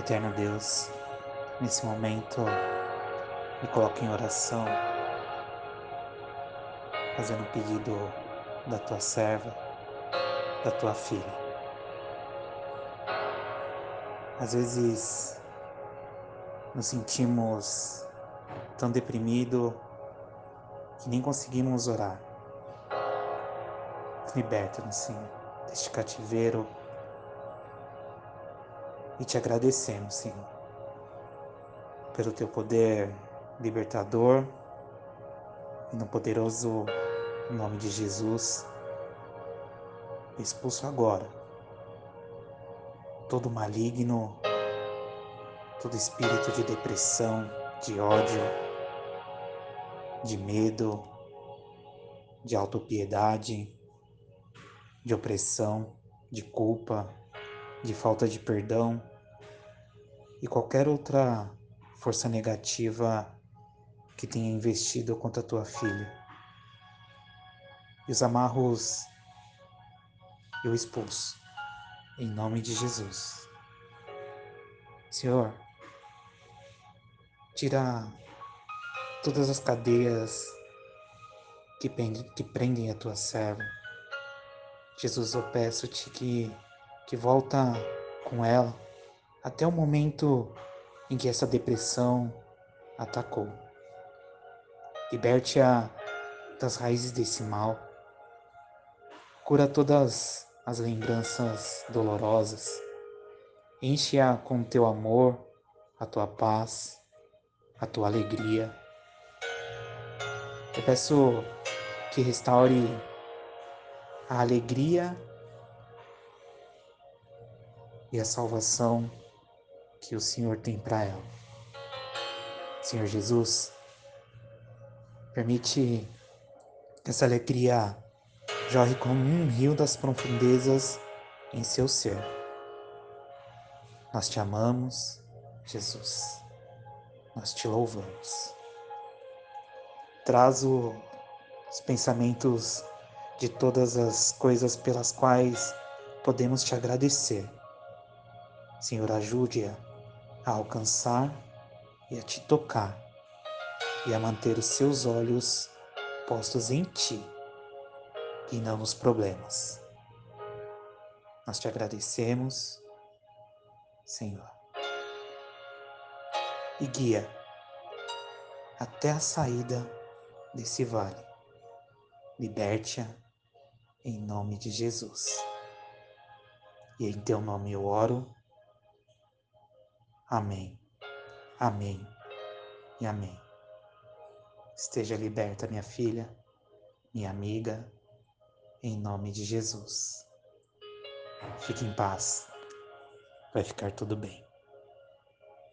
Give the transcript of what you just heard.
Eterno Deus, nesse momento me coloco em oração, fazendo um pedido da tua serva, da tua filha. Às vezes nos sentimos tão deprimidos que nem conseguimos orar. Liberta-nos, Senhor, deste cativeiro e te agradecemos, Senhor, pelo teu poder libertador no poderoso nome de Jesus. Expulso agora todo maligno, todo espírito de depressão, de ódio, de medo, de autopiedade, de opressão, de culpa, de falta de perdão e qualquer outra força negativa que tenha investido contra a tua filha. E os amarros eu expulso, em nome de Jesus. Senhor, tira todas as cadeias que, que prendem a tua serva. Jesus, eu peço-te que, que volta com ela até o momento em que essa depressão atacou. Liberte-a das raízes desse mal. Cura todas as lembranças dolorosas. Enche-a com teu amor, a tua paz, a tua alegria. Eu peço que restaure a alegria e a salvação que o Senhor tem para ela. Senhor Jesus, permite que essa alegria jorre como um rio das profundezas em seu ser. Nós te amamos, Jesus. Nós te louvamos. Traz os pensamentos de todas as coisas pelas quais podemos te agradecer. Senhor, ajude-a a alcançar e a te tocar e a manter os seus olhos postos em ti e não nos problemas. Nós te agradecemos, Senhor, e guia até a saída desse vale. Liberte-a em nome de Jesus. E em teu nome eu oro Amém. Amém. E amém. Esteja liberta, minha filha, minha amiga, em nome de Jesus. Fique em paz. Vai ficar tudo bem.